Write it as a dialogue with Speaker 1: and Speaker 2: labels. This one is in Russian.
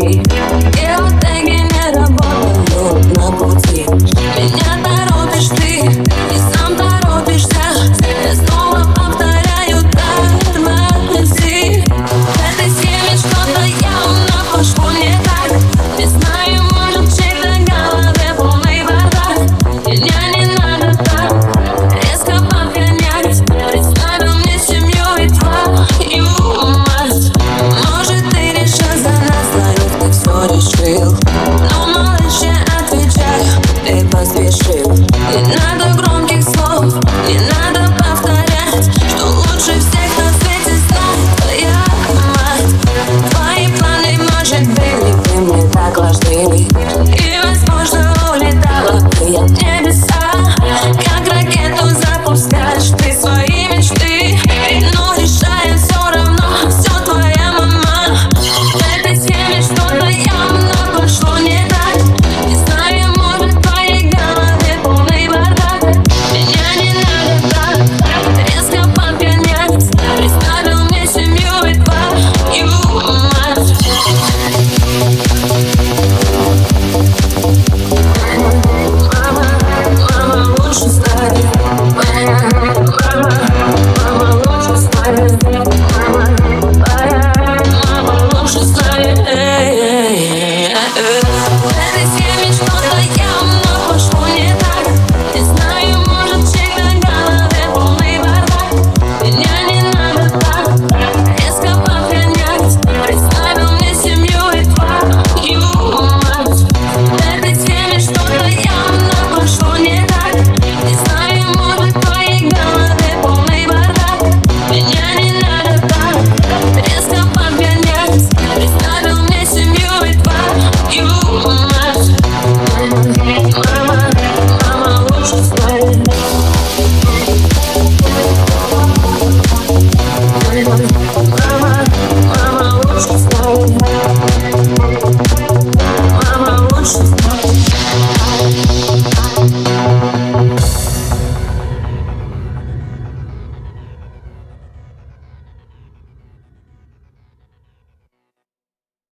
Speaker 1: любви не работают на пути Меня торопишь ты. stay weak.